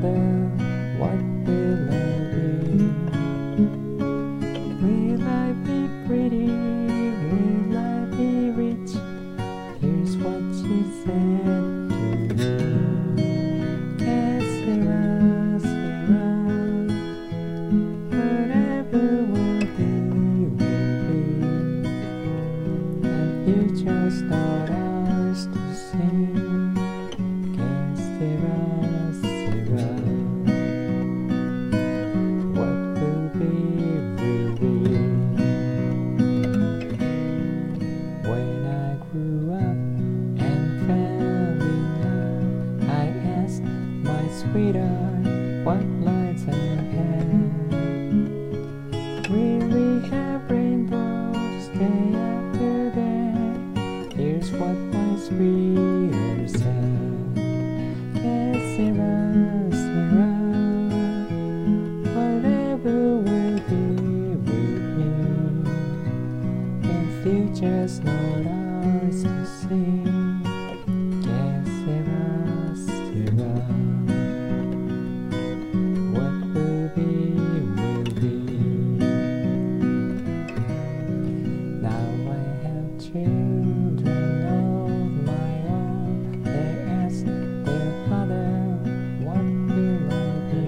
what will I be? Will I be pretty? Will I be rich? Here's what she said to me. Que sera, sera. Whatever will be, will be. The just not ours to see. sweetheart, what lights ahead? Will we have rainbows day after day? Here's what my sweetheart said. Que sera, sera, whatever will be with you, The future's not ours to see. Children of my own, they ask their father, What will I be?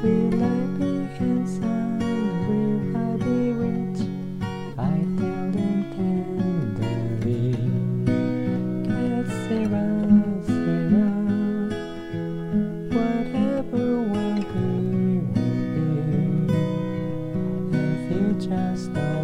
Will I be handsome? Will I be rich? I tell them tenderly, Que sera, sera, whatever will be, will be, and future stars.